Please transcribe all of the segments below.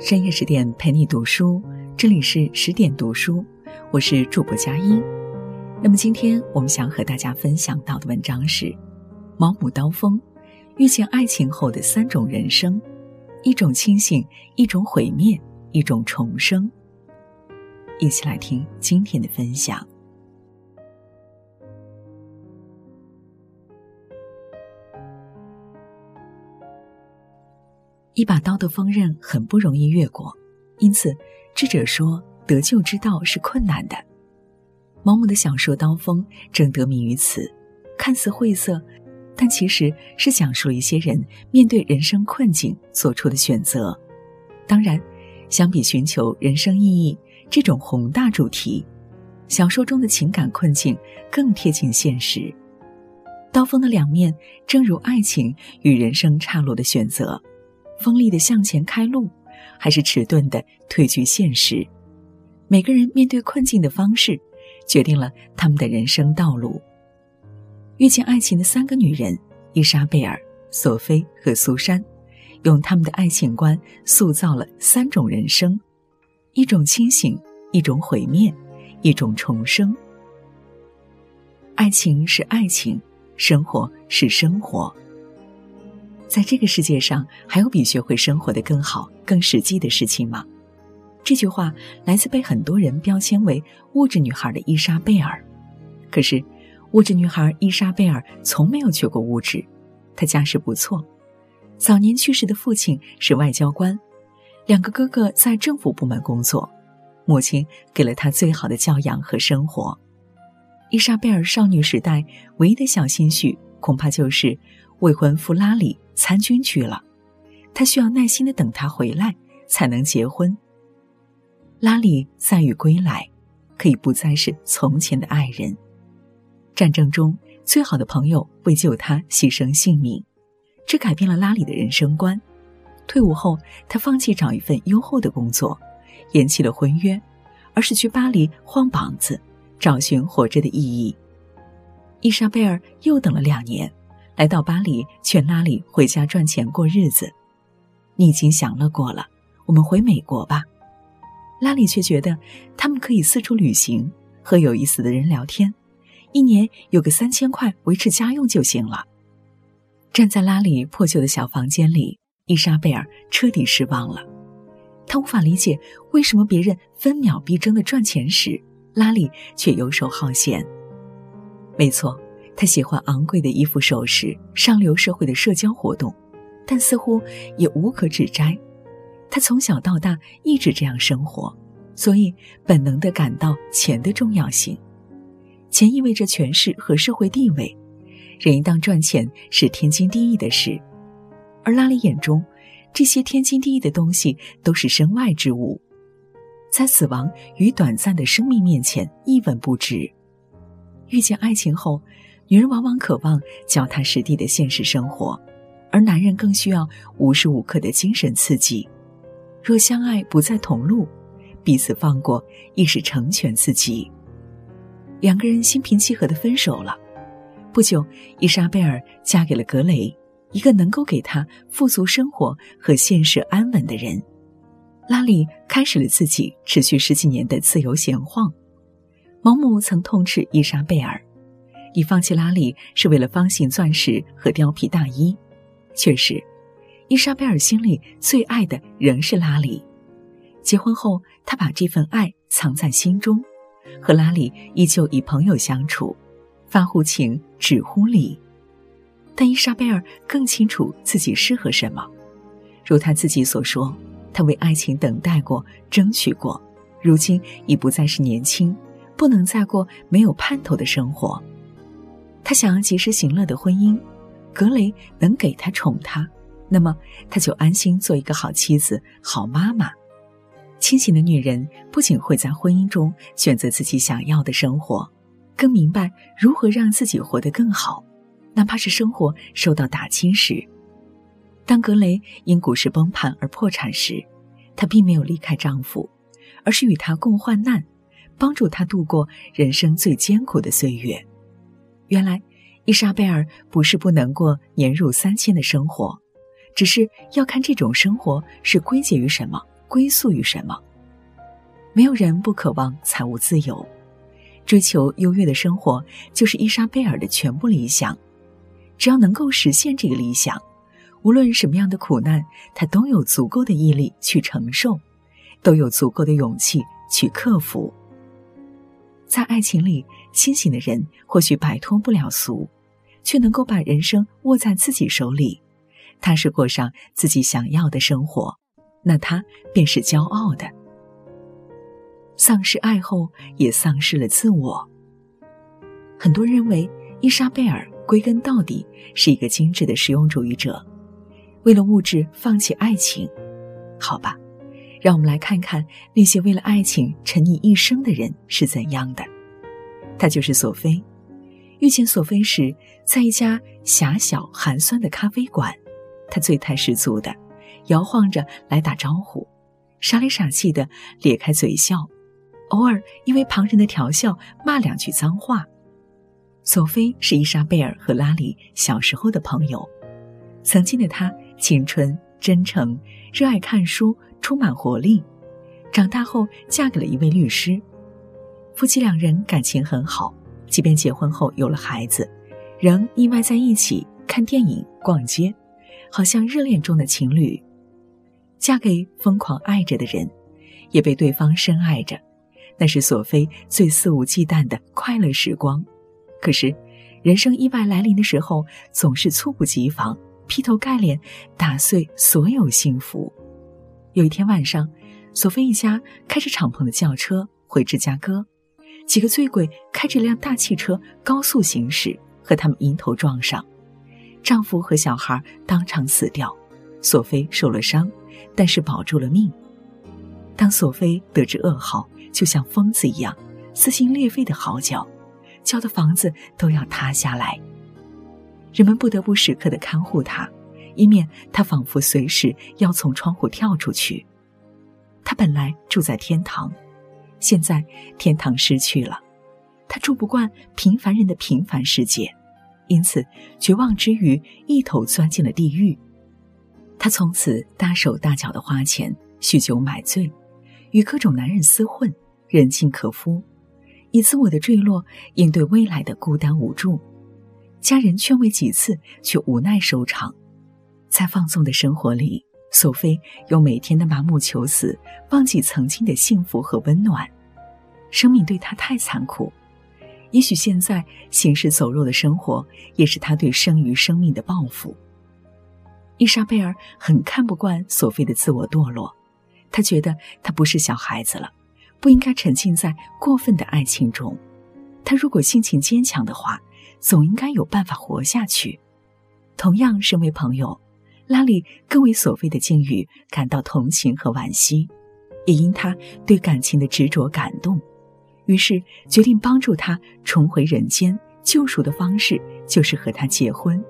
深夜十点陪你读书，这里是十点读书，我是主播佳音。那么今天我们想和大家分享到的文章是《毛姆刀锋：遇见爱情后的三种人生，一种清醒，一种毁灭，一种重生》。一起来听今天的分享。一把刀的锋刃很不容易越过，因此智者说得救之道是困难的。毛姆的小说《刀锋》正得名于此，看似晦涩，但其实是讲述一些人面对人生困境做出的选择。当然，相比寻求人生意义这种宏大主题，小说中的情感困境更贴近现实。刀锋的两面，正如爱情与人生岔路的选择。锋利的向前开路，还是迟钝的退居现实？每个人面对困境的方式，决定了他们的人生道路。遇见爱情的三个女人伊莎贝尔、索菲和苏珊，用他们的爱情观塑造了三种人生：一种清醒，一种毁灭，一种重生。爱情是爱情，生活是生活。在这个世界上，还有比学会生活的更好、更实际的事情吗？这句话来自被很多人标签为物质女孩的伊莎贝尔。可是，物质女孩伊莎贝尔从没有缺过物质。她家世不错，早年去世的父亲是外交官，两个哥哥在政府部门工作，母亲给了她最好的教养和生活。伊莎贝尔少女时代唯一的小心绪，恐怕就是未婚夫拉里。参军去了，他需要耐心的等他回来才能结婚。拉里载誉归来，可以不再是从前的爱人。战争中最好的朋友为救他牺牲性命，这改变了拉里的人生观。退伍后，他放弃找一份优厚的工作，延期了婚约，而是去巴黎晃膀子，找寻活着的意义。伊莎贝尔又等了两年。来到巴黎，劝拉里回家赚钱过日子。你已经享乐过了，我们回美国吧。拉里却觉得他们可以四处旅行，和有意思的人聊天，一年有个三千块维持家用就行了。站在拉里破旧的小房间里，伊莎贝尔彻底失望了。她无法理解为什么别人分秒必争的赚钱时，拉里却游手好闲。没错。他喜欢昂贵的衣服、首饰、上流社会的社交活动，但似乎也无可指摘。他从小到大一直这样生活，所以本能地感到钱的重要性。钱意味着权势和社会地位，人一旦赚钱是天经地义的事。而拉里眼中，这些天经地义的东西都是身外之物，在死亡与短暂的生命面前一文不值。遇见爱情后。女人往往渴望脚踏实地的现实生活，而男人更需要无时无刻的精神刺激。若相爱不在同路，彼此放过亦是成全自己。两个人心平气和的分手了。不久，伊莎贝尔嫁给了格雷，一个能够给她富足生活和现实安稳的人。拉里开始了自己持续十几年的自由闲晃。毛姆曾痛斥伊莎贝尔。你放弃拉里是为了方形钻石和貂皮大衣，确实，伊莎贝尔心里最爱的仍是拉里。结婚后，她把这份爱藏在心中，和拉里依旧以朋友相处，发乎情，止乎礼。但伊莎贝尔更清楚自己适合什么，如她自己所说，她为爱情等待过，争取过，如今已不再是年轻，不能再过没有盼头的生活。他想要及时行乐的婚姻，格雷能给他宠他，那么他就安心做一个好妻子、好妈妈。清醒的女人不仅会在婚姻中选择自己想要的生活，更明白如何让自己活得更好，哪怕是生活受到打击时。当格雷因股市崩盘而破产时，她并没有离开丈夫，而是与他共患难，帮助他度过人生最艰苦的岁月。原来，伊莎贝尔不是不能过年入三千的生活，只是要看这种生活是归结于什么，归宿于什么。没有人不渴望财务自由，追求优越的生活就是伊莎贝尔的全部理想。只要能够实现这个理想，无论什么样的苦难，他都有足够的毅力去承受，都有足够的勇气去克服。在爱情里，清醒的人或许摆脱不了俗，却能够把人生握在自己手里，踏实过上自己想要的生活，那他便是骄傲的。丧失爱后，也丧失了自我。很多人认为伊莎贝尔。归根到底是一个精致的实用主义者，为了物质放弃爱情，好吧，让我们来看看那些为了爱情沉溺一生的人是怎样的。他就是索菲。遇见索菲时，在一家狭小寒酸的咖啡馆，他醉态十足的摇晃着来打招呼，傻里傻气的咧开嘴笑，偶尔因为旁人的调笑骂两句脏话。索菲是伊莎贝尔和拉里小时候的朋友。曾经的她青春真诚，热爱看书，充满活力。长大后嫁给了一位律师，夫妻两人感情很好。即便结婚后有了孩子，仍腻歪在一起看电影、逛街，好像热恋中的情侣。嫁给疯狂爱着的人，也被对方深爱着，那是索菲最肆无忌惮的快乐时光。可是，人生意外来临的时候，总是猝不及防，劈头盖脸打碎所有幸福。有一天晚上，索菲一家开着敞篷的轿车回芝加哥，几个醉鬼开着辆大汽车高速行驶，和他们迎头撞上，丈夫和小孩当场死掉，索菲受了伤，但是保住了命。当索菲得知噩耗，就像疯子一样撕心裂肺的嚎叫。叫的房子都要塌下来，人们不得不时刻的看护他，以免他仿佛随时要从窗户跳出去。他本来住在天堂，现在天堂失去了，他住不惯平凡人的平凡世界，因此绝望之余一头钻进了地狱。他从此大手大脚的花钱，酗酒买醉，与各种男人厮混，人尽可夫。以自我的坠落应对未来的孤单无助，家人劝慰几次，却无奈收场。在放纵的生活里，索菲用每天的麻木求死，忘记曾经的幸福和温暖。生命对他太残酷，也许现在行尸走肉的生活，也是他对生于生命的报复。伊莎贝尔很看不惯索菲的自我堕落，她觉得她不是小孩子了。不应该沉浸在过分的爱情中。他如果性情坚强的话，总应该有办法活下去。同样，身为朋友，拉里更为索菲的境遇感到同情和惋惜，也因他对感情的执着感动，于是决定帮助他重回人间。救赎的方式就是和他结婚。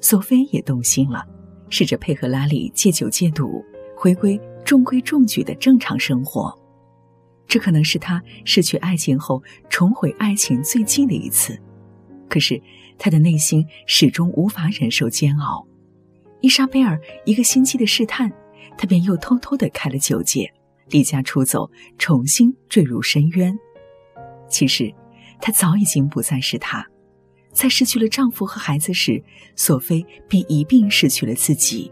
索菲也动心了，试着配合拉里戒酒戒赌，回归中规中矩的正常生活。这可能是他失去爱情后重回爱情最近的一次，可是他的内心始终无法忍受煎熬。伊莎贝尔一个星期的试探，他便又偷偷的开了酒戒，离家出走，重新坠入深渊。其实，他早已经不再是他，在失去了丈夫和孩子时，索菲便一并失去了自己。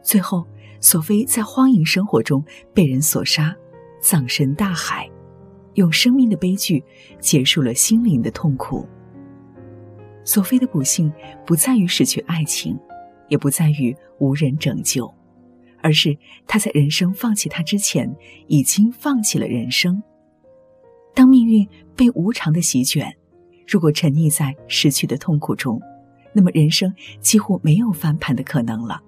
最后，索菲在荒淫生活中被人所杀。葬身大海，用生命的悲剧结束了心灵的痛苦。索菲的不幸不在于失去爱情，也不在于无人拯救，而是他在人生放弃他之前，已经放弃了人生。当命运被无常的席卷，如果沉溺在失去的痛苦中，那么人生几乎没有翻盘的可能了。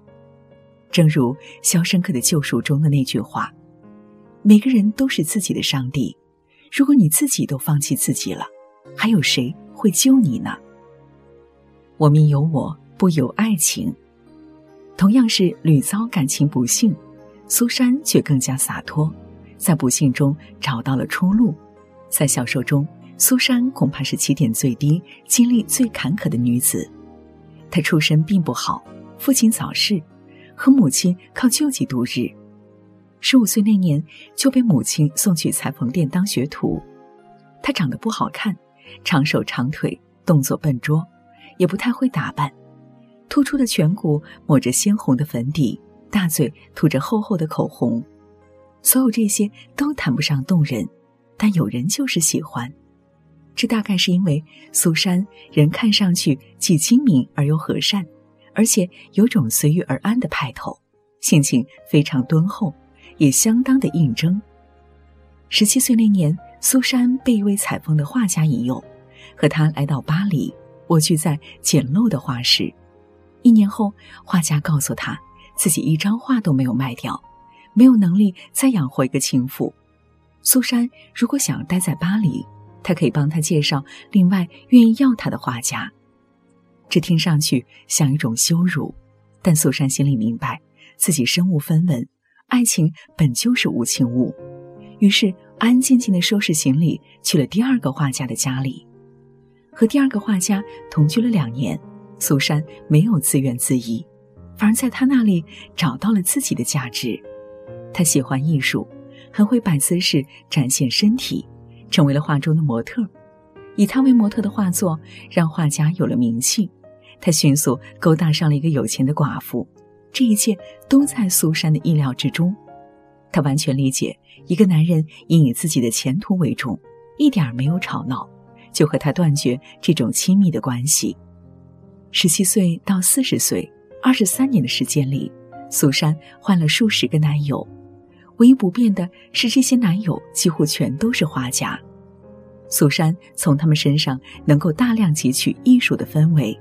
正如《肖申克的救赎》中的那句话。每个人都是自己的上帝，如果你自己都放弃自己了，还有谁会救你呢？我命由我不由爱情，同样是屡遭感情不幸，苏珊却更加洒脱，在不幸中找到了出路。在小说中，苏珊恐怕是起点最低、经历最坎坷的女子。她出身并不好，父亲早逝，和母亲靠救济度日。十五岁那年就被母亲送去裁缝店当学徒。他长得不好看，长手长腿，动作笨拙，也不太会打扮。突出的颧骨抹着鲜红的粉底，大嘴涂着厚厚的口红。所有这些都谈不上动人，但有人就是喜欢。这大概是因为苏珊人看上去既精明而又和善，而且有种随遇而安的派头，性情非常敦厚。也相当的应征。十七岁那年，苏珊被一位采风的画家引诱，和他来到巴黎，蜗居在简陋的画室。一年后，画家告诉他，自己一张画都没有卖掉，没有能力再养活一个情妇。苏珊如果想待在巴黎，他可以帮他介绍另外愿意要他的画家。这听上去像一种羞辱，但苏珊心里明白，自己身无分文。爱情本就是无情物，于是安安静静的收拾行李，去了第二个画家的家里，和第二个画家同居了两年。苏珊没有自怨自艾，反而在他那里找到了自己的价值。他喜欢艺术，很会摆姿势展现身体，成为了画中的模特。以他为模特的画作让画家有了名气，他迅速勾搭上了一个有钱的寡妇。这一切都在苏珊的意料之中，她完全理解一个男人应以自己的前途为重，一点没有吵闹，就和他断绝这种亲密的关系。十七岁到四十岁，二十三年的时间里，苏珊换了数十个男友，唯一不变的是这些男友几乎全都是画家。苏珊从他们身上能够大量汲取艺术的氛围，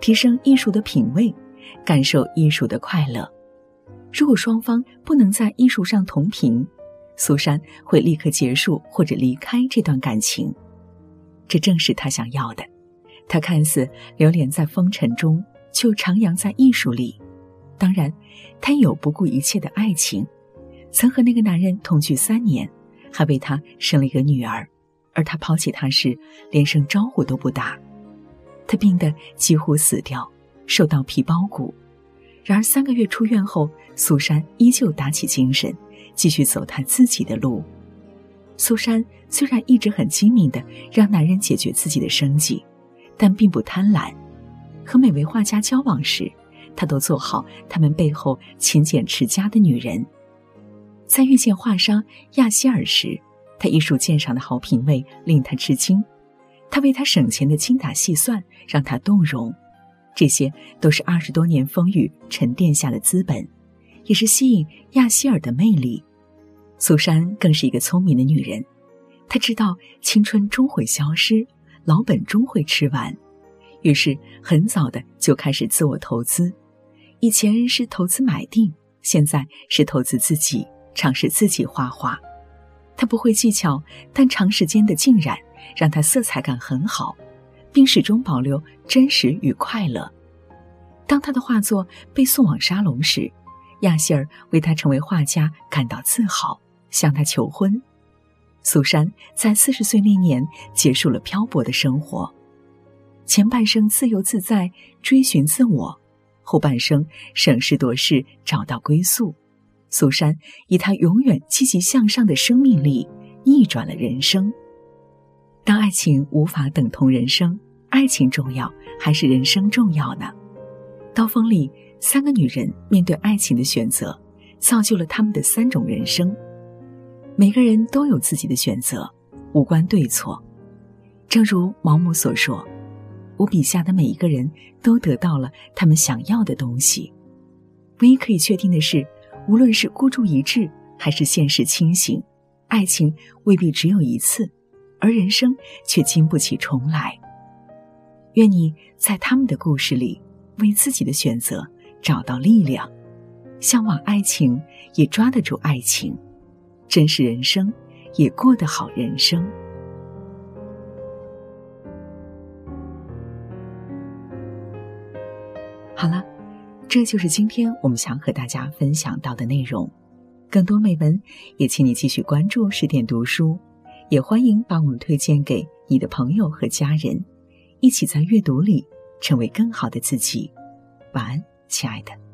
提升艺术的品味。感受艺术的快乐。如果双方不能在艺术上同频，苏珊会立刻结束或者离开这段感情。这正是他想要的。他看似流连在风尘中，却徜徉在艺术里。当然，他有不顾一切的爱情。曾和那个男人同居三年，还为他生了一个女儿。而他抛弃他时，连声招呼都不打。他病得几乎死掉。瘦到皮包骨，然而三个月出院后，苏珊依旧打起精神，继续走她自己的路。苏珊虽然一直很精明的让男人解决自己的生计，但并不贪婪。和每位画家交往时，她都做好他们背后勤俭持家的女人。在遇见画商亚希尔时，他艺术鉴赏的好品味令他吃惊，他为他省钱的精打细算让他动容。这些都是二十多年风雨沉淀下的资本，也是吸引亚希尔的魅力。苏珊更是一个聪明的女人，她知道青春终会消失，老本终会吃完，于是很早的就开始自我投资。以前是投资买地，现在是投资自己，尝试自己画画。他不会技巧，但长时间的浸染让他色彩感很好。并始终保留真实与快乐。当他的画作被送往沙龙时，亚希尔为他成为画家感到自豪，向他求婚。苏珊在四十岁那年结束了漂泊的生活，前半生自由自在追寻自我，后半生审时度势找到归宿。苏珊以她永远积极向上的生命力逆转了人生。当爱情无法等同人生，爱情重要还是人生重要呢？刀锋里三个女人面对爱情的选择，造就了他们的三种人生。每个人都有自己的选择，无关对错。正如毛姆所说：“我笔下的每一个人都得到了他们想要的东西。唯一可以确定的是，无论是孤注一掷还是现实清醒，爱情未必只有一次。”而人生却经不起重来。愿你在他们的故事里，为自己的选择找到力量，向往爱情，也抓得住爱情；珍视人生，也过得好人生。好了，这就是今天我们想和大家分享到的内容。更多美文，也请你继续关注十点读书。也欢迎把我们推荐给你的朋友和家人，一起在阅读里成为更好的自己。晚安，亲爱的。